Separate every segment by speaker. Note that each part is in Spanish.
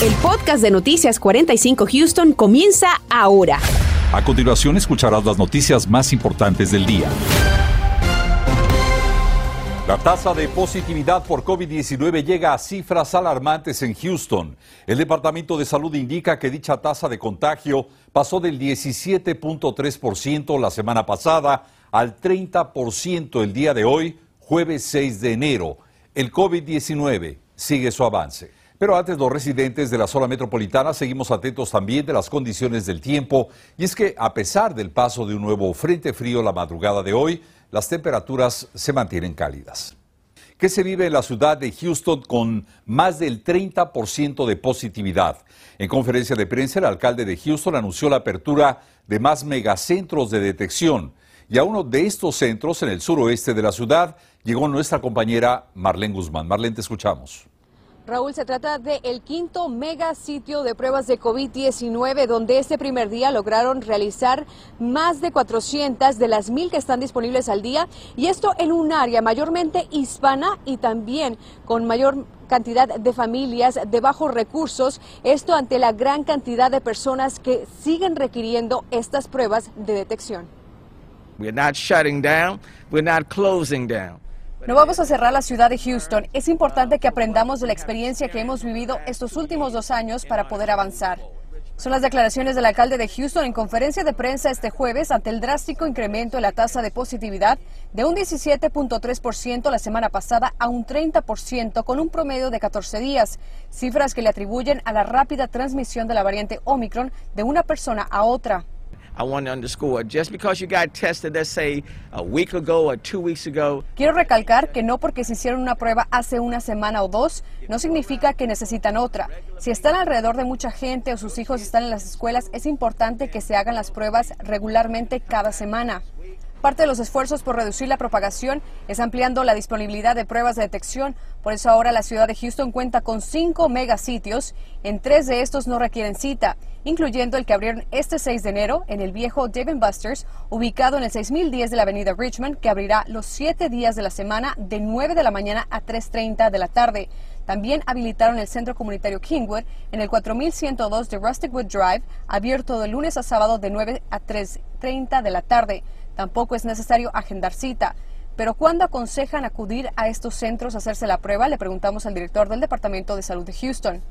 Speaker 1: El podcast de Noticias 45 Houston comienza ahora.
Speaker 2: A continuación escucharás las noticias más importantes del día. La tasa de positividad por COVID-19 llega a cifras alarmantes en Houston. El Departamento de Salud indica que dicha tasa de contagio pasó del 17.3% la semana pasada al 30% el día de hoy, jueves 6 de enero. El COVID-19 sigue su avance. Pero antes los residentes de la zona metropolitana seguimos atentos también de las condiciones del tiempo y es que a pesar del paso de un nuevo frente frío la madrugada de hoy, las temperaturas se mantienen cálidas. ¿Qué se vive en la ciudad de Houston con más del 30% de positividad? En conferencia de prensa, el alcalde de Houston anunció la apertura de más megacentros de detección. Y a uno de estos centros, en el suroeste de la ciudad, llegó nuestra compañera Marlene Guzmán. Marlene, te escuchamos.
Speaker 3: Raúl, se trata del el quinto mega sitio de pruebas de COVID-19, donde este primer día lograron realizar más de 400 de las mil que están disponibles al día, y esto en un área mayormente hispana y también con mayor cantidad de familias de bajos recursos, esto ante la gran cantidad de personas que siguen requiriendo estas pruebas de detección.
Speaker 4: We're not shutting down, we're not closing down.
Speaker 3: No vamos a cerrar la ciudad de Houston. Es importante que aprendamos de la experiencia que hemos vivido estos últimos dos años para poder avanzar. Son las declaraciones del alcalde de Houston en conferencia de prensa este jueves ante el drástico incremento en la tasa de positividad de un 17.3% la semana pasada a un 30% con un promedio de 14 días, cifras que le atribuyen a la rápida transmisión de la variante Omicron de una persona a otra.
Speaker 4: I want to underscore just because you got tested, let's say a week ago or two weeks ago.
Speaker 3: Quiero recalcar que no porque se hicieron una prueba hace una semana o dos, no significa que necesitan otra. Si están alrededor de mucha gente o sus hijos están en las escuelas, es importante que se hagan las pruebas regularmente cada semana. Parte de los esfuerzos por reducir la propagación es ampliando la disponibilidad de pruebas de detección. Por eso ahora la ciudad de Houston cuenta con cinco megasitios. En tres de estos no requieren cita, incluyendo el que abrieron este 6 de enero en el viejo Dave Busters, ubicado en el 6010 de la avenida Richmond, que abrirá los siete días de la semana de 9 de la mañana a 3.30 de la tarde. También habilitaron el centro comunitario Kingwood en el 4102 de Rustic Wood Drive, abierto de lunes a sábado de 9 a 3.30 de la tarde. Tampoco es necesario agendar cita. Pero ¿cuándo aconsejan acudir a estos centros a hacerse la prueba? Le preguntamos al director del Departamento de Salud de Houston.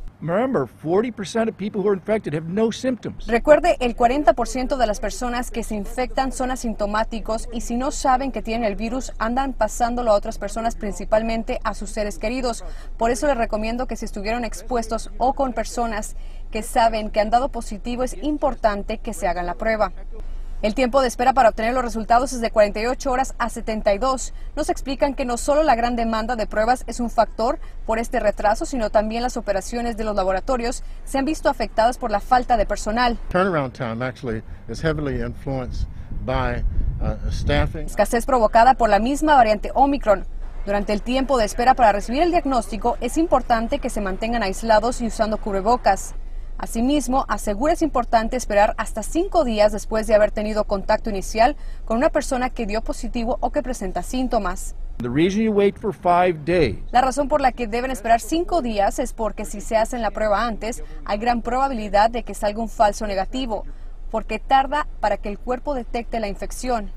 Speaker 3: Recuerde, el 40% de las personas que se infectan son asintomáticos y si no saben que tienen el virus, andan pasándolo a otras personas, principalmente a sus seres queridos. Por eso les recomiendo que si estuvieron expuestos o con personas que saben que han dado positivo, es importante que se hagan la prueba. El tiempo de espera para obtener los resultados es de 48 horas a 72. Nos explican que no solo la gran demanda de pruebas es un factor por este retraso, sino también las operaciones de los laboratorios se han visto afectadas por la falta de personal. Uh, Escasez provocada por la misma variante Omicron. Durante el tiempo de espera para recibir el diagnóstico es importante que se mantengan aislados y usando cubrebocas. Asimismo, asegura es importante esperar hasta cinco días después de haber tenido contacto inicial con una persona que dio positivo o que presenta síntomas. La razón por la que deben esperar cinco días es porque si se hacen la prueba antes, hay gran probabilidad de que salga un falso negativo, porque tarda para que el cuerpo detecte la infección.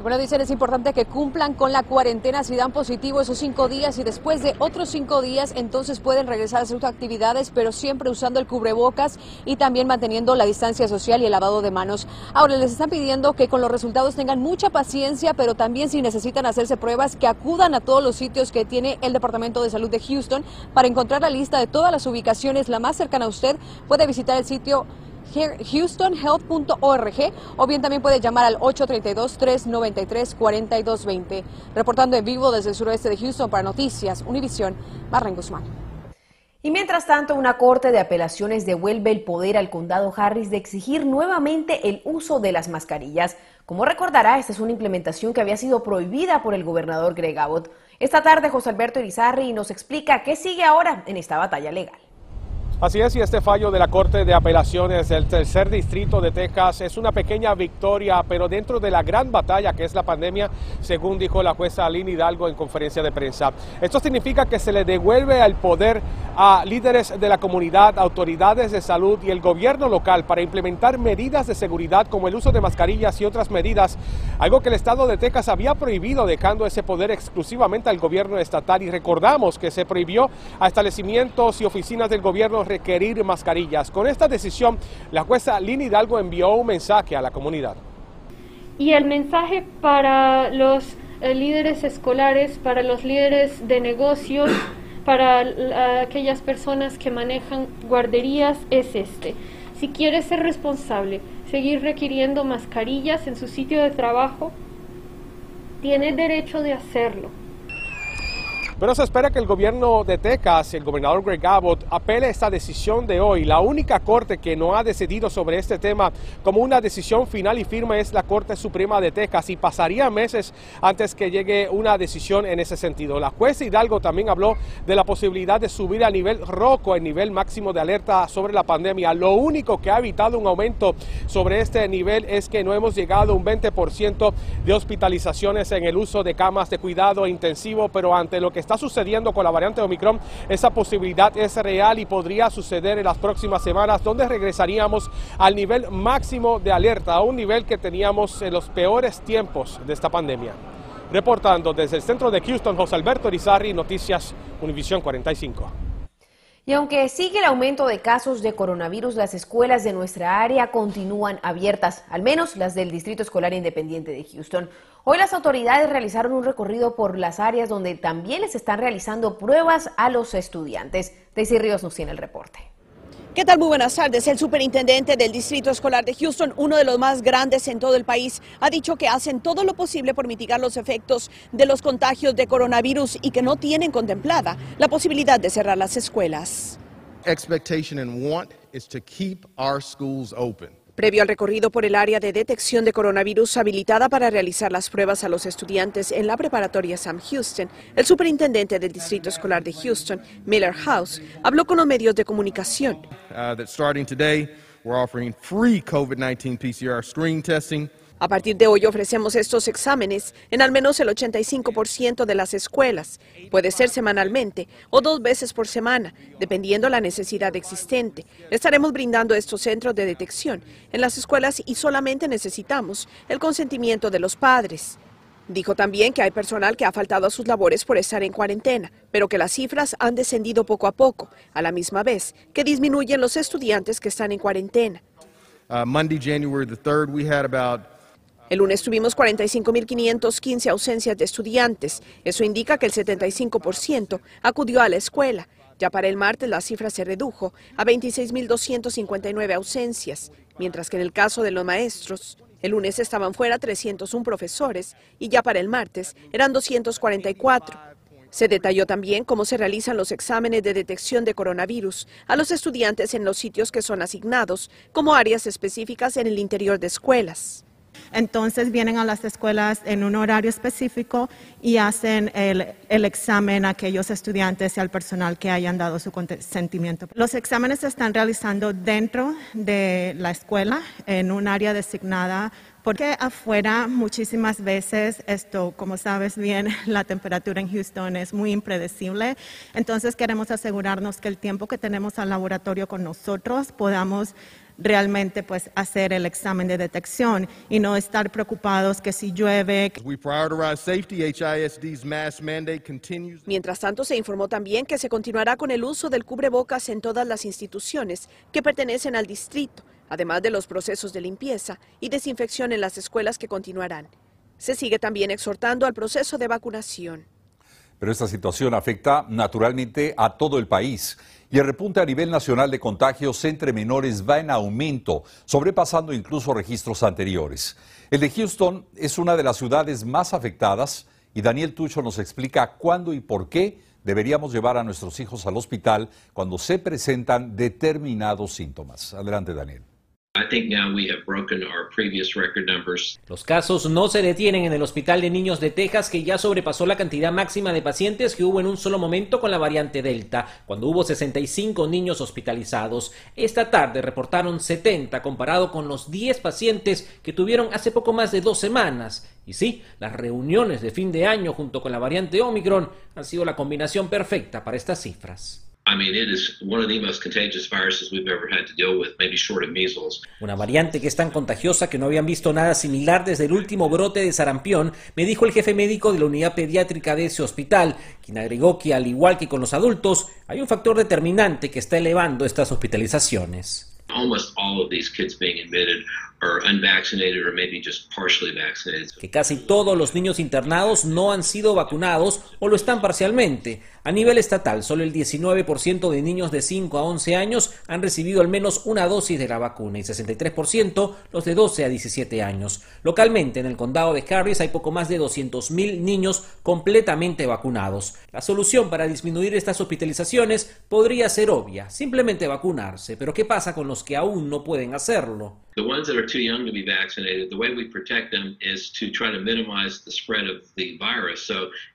Speaker 3: Bueno, dicen es importante que cumplan con la cuarentena si dan positivo esos cinco días y después de otros cinco días entonces pueden regresar a sus actividades, pero siempre usando el cubrebocas y también manteniendo la distancia social y el lavado de manos. Ahora les están pidiendo que con los resultados tengan mucha paciencia, pero también si necesitan hacerse pruebas, que acudan a todos los sitios que tiene el Departamento de Salud de Houston para encontrar la lista de todas las ubicaciones. La más cercana a usted puede visitar el sitio houstonhealth.org o bien también puede llamar al 832-393-4220. Reportando en vivo desde el suroeste de Houston para Noticias, Univisión, Barren Guzmán.
Speaker 1: Y mientras tanto, una corte de apelaciones devuelve el poder al condado Harris de exigir nuevamente el uso de las mascarillas. Como recordará, esta es una implementación que había sido prohibida por el gobernador Greg Abbott. Esta tarde, José Alberto Irizarri nos explica qué sigue ahora en esta batalla legal.
Speaker 5: Así es, y este fallo de la Corte de Apelaciones del Tercer Distrito de Texas es una pequeña victoria, pero dentro de la gran batalla que es la pandemia, según dijo la jueza Aline Hidalgo en conferencia de prensa. Esto significa que se le devuelve el poder a líderes de la comunidad, autoridades de salud y el gobierno local para implementar medidas de seguridad como el uso de mascarillas y otras medidas, algo que el Estado de Texas había prohibido, dejando ese poder exclusivamente al gobierno estatal. Y recordamos que se prohibió a establecimientos y oficinas del gobierno requerir mascarillas. Con esta decisión, la jueza Lini Hidalgo envió un mensaje a la comunidad.
Speaker 6: Y el mensaje para los eh, líderes escolares, para los líderes de negocios, para aquellas personas que manejan guarderías es este. Si quiere ser responsable, seguir requiriendo mascarillas en su sitio de trabajo, tiene derecho de hacerlo.
Speaker 5: Pero se espera que el gobierno de Texas, el gobernador Greg Abbott, apele esta decisión de hoy. La única corte que no ha decidido sobre este tema como una decisión final y firme es la Corte Suprema de Texas y pasaría meses antes que llegue una decisión en ese sentido. La jueza Hidalgo también habló de la posibilidad de subir a nivel rojo, el nivel máximo de alerta sobre la pandemia. Lo único que ha evitado un aumento sobre este nivel es que no hemos llegado a un 20% de hospitalizaciones en el uso de camas de cuidado intensivo, pero ante lo que está sucediendo con la variante Omicron, esa posibilidad es real y podría suceder en las próximas semanas, donde regresaríamos al nivel máximo de alerta, a un nivel que teníamos en los peores tiempos de esta pandemia. Reportando desde el centro de Houston, José Alberto Rizarri, Noticias Univisión 45.
Speaker 1: Y aunque sigue el aumento de casos de coronavirus, las escuelas de nuestra área continúan abiertas, al menos las del Distrito Escolar Independiente de Houston. Hoy las autoridades realizaron un recorrido por las áreas donde también les están realizando pruebas a los estudiantes. Daisy Ríos nos tiene el reporte.
Speaker 7: ¿Qué tal? Muy buenas tardes. El superintendente del Distrito Escolar de Houston, uno de los más grandes en todo el país, ha dicho que hacen todo lo posible por mitigar los efectos de los contagios de coronavirus y que no tienen contemplada la posibilidad de cerrar las escuelas.
Speaker 8: Expectation and want is to keep our schools open.
Speaker 7: Previo al recorrido por el área de detección de coronavirus habilitada para realizar las pruebas a los estudiantes en la preparatoria Sam Houston, el superintendente del Distrito Escolar de Houston, Miller House, habló con los medios de comunicación.
Speaker 8: Uh, starting today, we're offering free COVID-19 PCR screen testing
Speaker 7: a partir de hoy ofrecemos estos exámenes en al menos el 85% de las escuelas. Puede ser semanalmente o dos veces por semana, dependiendo la necesidad existente. estaremos brindando estos centros de detección en las escuelas y solamente necesitamos el consentimiento de los padres. Dijo también que hay personal que ha faltado a sus labores por estar en cuarentena, pero que las cifras han descendido poco a poco, a la misma vez que disminuyen los estudiantes que están en cuarentena.
Speaker 8: Uh, Monday, January the 3rd, we had about
Speaker 7: el lunes tuvimos 45.515 ausencias de estudiantes. Eso indica que el 75% acudió a la escuela. Ya para el martes la cifra se redujo a 26.259 ausencias, mientras que en el caso de los maestros, el lunes estaban fuera 301 profesores y ya para el martes eran 244. Se detalló también cómo se realizan los exámenes de detección de coronavirus a los estudiantes en los sitios que son asignados como áreas específicas en el interior de escuelas.
Speaker 9: Entonces vienen a las escuelas en un horario específico y hacen el, examen a aquellos estudiantes y al personal que hayan dado su consentimiento. Los exámenes se están realizando dentro de la escuela en un área designada porque afuera muchísimas veces esto, como sabes bien, la temperatura en Houston es muy impredecible. Entonces queremos asegurarnos que el tiempo que tenemos al laboratorio con nosotros podamos realmente pues hacer el examen de detección y no estar preocupados que si llueve.
Speaker 7: Mientras tanto, se informó también que se continuará con el uso del cubrebocas en todas las instituciones que pertenecen al distrito, además de los procesos de limpieza y desinfección en las escuelas que continuarán. Se sigue también exhortando al proceso de vacunación.
Speaker 2: Pero esta situación afecta naturalmente a todo el país y el repunte a nivel nacional de contagios entre menores va en aumento, sobrepasando incluso registros anteriores. El de Houston es una de las ciudades más afectadas y Daniel Tucho nos explica cuándo y por qué deberíamos llevar a nuestros hijos al hospital cuando se presentan determinados síntomas. Adelante, Daniel.
Speaker 10: Los casos no se detienen en el Hospital de Niños de Texas, que ya sobrepasó la cantidad máxima de pacientes que hubo en un solo momento con la variante Delta, cuando hubo 65 niños hospitalizados. Esta tarde reportaron 70 comparado con los 10 pacientes que tuvieron hace poco más de dos semanas. Y sí, las reuniones de fin de año junto con la variante Omicron han sido la combinación perfecta para estas cifras. Una variante que es tan contagiosa que no habían visto nada similar desde el último brote de sarampión, me dijo el jefe médico de la unidad pediátrica de ese hospital, quien agregó que al igual que con los adultos, hay un factor determinante que está elevando estas hospitalizaciones. Que casi todos los niños internados no han sido vacunados o lo están parcialmente. A nivel estatal, solo el 19% de niños de 5 a 11 años han recibido al menos una dosis de la vacuna y 63% los de 12 a 17 años. Localmente, en el condado de Harris hay poco más de 200.000 niños completamente vacunados. La solución para disminuir estas hospitalizaciones podría ser obvia, simplemente vacunarse. Pero ¿qué pasa con los que aún no pueden hacerlo?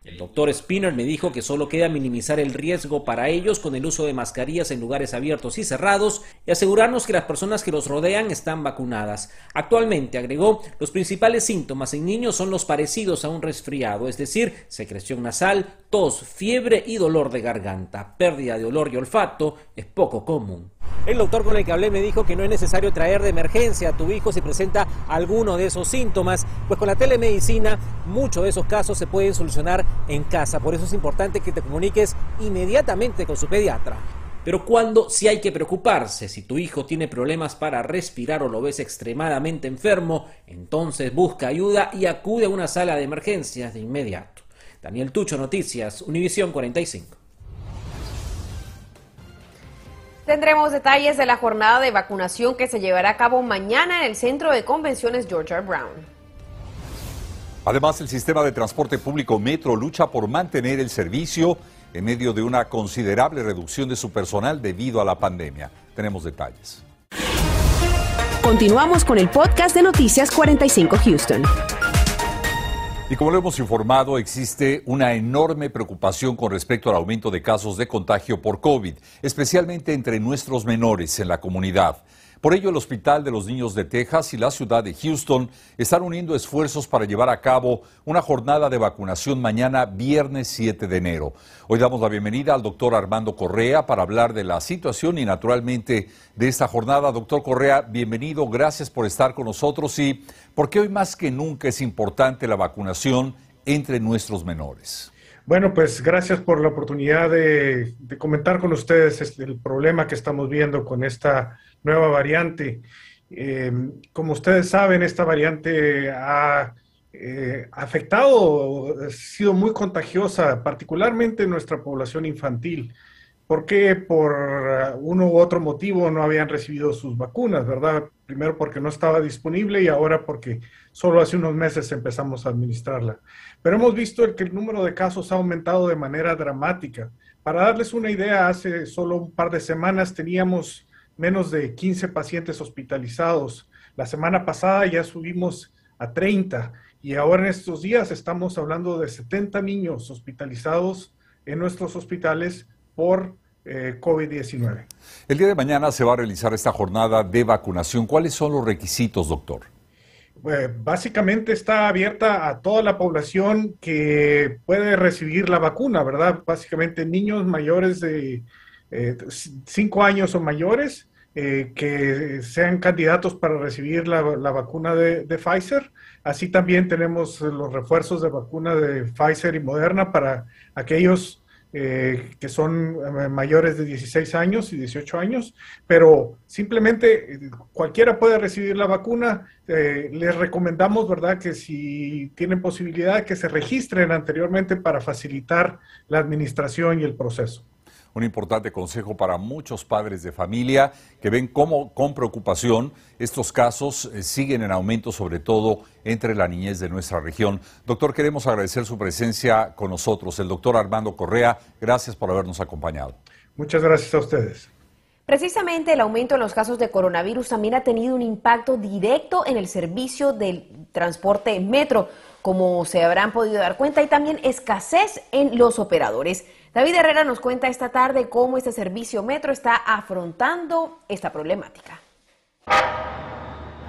Speaker 10: El doctor Spinner me dijo que solo queda minimizar el riesgo para ellos con el uso de mascarillas en lugares abiertos y cerrados y asegurarnos que las personas que los rodean están vacunadas. Actualmente, agregó, los principales síntomas en niños son los parecidos a un resfriado, es decir, secreción nasal, tos, fiebre y dolor de garganta. Pérdida de olor y olfato es poco común. El doctor con el que hablé me dijo que no es necesario traer de emergencia a tu hijo si presenta alguno de esos síntomas, pues con la telemedicina muchos de esos casos se pueden solucionar en casa. Por eso es importante que te comuniques inmediatamente con su pediatra. Pero cuando sí hay que preocuparse, si tu hijo tiene problemas para respirar o lo ves extremadamente enfermo, entonces busca ayuda y acude a una sala de emergencias de inmediato. Daniel Tucho, Noticias, Univisión 45.
Speaker 1: Tendremos detalles de la jornada de vacunación que se llevará a cabo mañana en el Centro de Convenciones George R. Brown.
Speaker 2: Además, el sistema de transporte público Metro lucha por mantener el servicio en medio de una considerable reducción de su personal debido a la pandemia. Tenemos detalles.
Speaker 1: Continuamos con el podcast de Noticias 45 Houston.
Speaker 2: Y como lo hemos informado, existe una enorme preocupación con respecto al aumento de casos de contagio por COVID, especialmente entre nuestros menores en la comunidad. Por ello, el Hospital de los Niños de Texas y la ciudad de Houston están uniendo esfuerzos para llevar a cabo una jornada de vacunación mañana, viernes 7 de enero. Hoy damos la bienvenida al doctor Armando Correa para hablar de la situación y naturalmente de esta jornada. Doctor Correa, bienvenido, gracias por estar con nosotros y porque hoy más que nunca es importante la vacunación entre nuestros menores.
Speaker 11: Bueno, pues gracias por la oportunidad de, de comentar con ustedes este, el problema que estamos viendo con esta nueva variante. Eh, como ustedes saben, esta variante ha eh, afectado, ha sido muy contagiosa, particularmente en nuestra población infantil. ¿Por qué? Por uno u otro motivo no habían recibido sus vacunas, ¿verdad? Primero porque no estaba disponible y ahora porque solo hace unos meses empezamos a administrarla. Pero hemos visto que el número de casos ha aumentado de manera dramática. Para darles una idea, hace solo un par de semanas teníamos menos de 15 pacientes hospitalizados. La semana pasada ya subimos a 30 y ahora en estos días estamos hablando de 70 niños hospitalizados en nuestros hospitales por eh, COVID-19.
Speaker 2: El día de mañana se va a realizar esta jornada de vacunación. ¿Cuáles son los requisitos, doctor?
Speaker 11: Eh, básicamente está abierta a toda la población que puede recibir la vacuna, ¿verdad? Básicamente niños mayores de eh, cinco años o mayores eh, que sean candidatos para recibir la, vacuna de, Pfizer. Así también tenemos los refuerzos de vacuna de Pfizer y Moderna para aquellos eh, que son mayores de 16 años y 18 años, pero simplemente cualquiera puede recibir la vacuna. les recomendamos, ¿verdad?, que si tienen posibilidad, que se registren anteriormente para facilitar la administración y el proceso
Speaker 2: un importante consejo para muchos padres de familia que ven cómo con preocupación estos casos eh, siguen en aumento, sobre todo entre la niñez de nuestra región. Doctor, queremos agradecer su presencia con nosotros. El doctor Armando Correa, gracias por habernos acompañado.
Speaker 11: Muchas gracias a ustedes.
Speaker 1: Precisamente el aumento en los casos de coronavirus también ha tenido un impacto directo en el servicio del transporte metro, como se habrán podido dar cuenta, y también escasez en los operadores. David Herrera nos cuenta esta tarde cómo este servicio metro está afrontando esta problemática.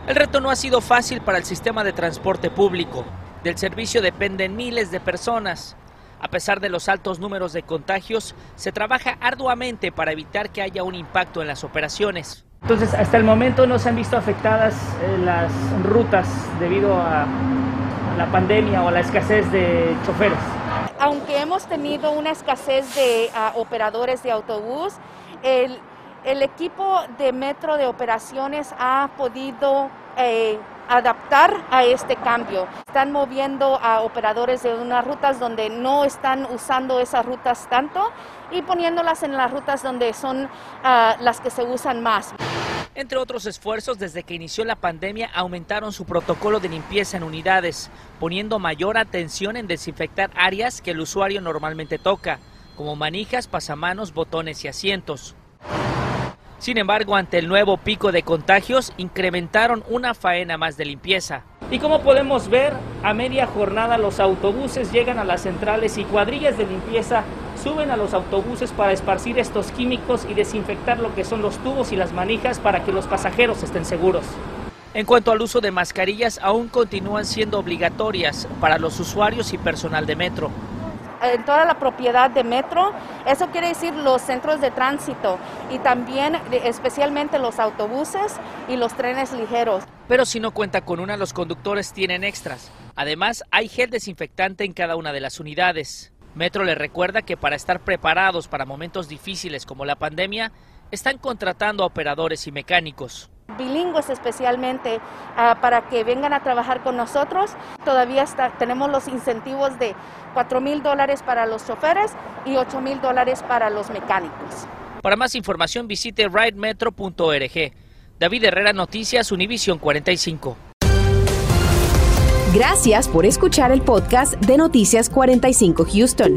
Speaker 12: El reto no ha sido fácil para el sistema de transporte público. Del servicio dependen miles de personas. A pesar de los altos números de contagios, se trabaja arduamente para evitar que haya un impacto en las operaciones.
Speaker 13: Entonces, hasta el momento no se han visto afectadas eh, las rutas debido a, la pandemia o a la escasez de choferes.
Speaker 14: Hemos tenido una escasez de ah, operadores de autobús, el, el, equipo de metro de operaciones ha podido eh, adaptar a este cambio. Están moviendo a operadores de unas rutas donde no están usando esas rutas tanto y poniéndolas en las rutas donde son uh, las que se usan más.
Speaker 12: Entre otros esfuerzos, desde que inició la pandemia aumentaron su protocolo de limpieza en unidades, poniendo mayor atención en desinfectar áreas que el usuario normalmente toca, como manijas, pasamanos, botones y asientos. Sin embargo, ante el nuevo pico de contagios, incrementaron una faena más de limpieza.
Speaker 13: Y como podemos ver, a media jornada los autobuses llegan a las centrales y cuadrillas de limpieza suben a los autobuses para esparcir estos químicos y desinfectar lo que son los tubos y las manijas para que los pasajeros estén seguros.
Speaker 12: En cuanto al uso de mascarillas, aún continúan siendo obligatorias para los usuarios y personal de metro
Speaker 14: en toda la propiedad de metro. Eso quiere decir los centros de tránsito y también especialmente los autobuses y los trenes ligeros.
Speaker 12: Pero si no cuenta con una, los conductores tienen extras. Además, hay gel desinfectante en cada una de las unidades. Metro le recuerda que para estar preparados para momentos difíciles como la pandemia, están contratando a operadores y mecánicos
Speaker 14: bilingües especialmente uh, para que vengan a trabajar con nosotros. Todavía está, tenemos los incentivos de 4 mil dólares para los choferes y 8 mil dólares para los mecánicos.
Speaker 12: Para más información visite ridemetro.org. David Herrera, Noticias, Univisión 45.
Speaker 1: Gracias por escuchar el podcast de Noticias 45 Houston.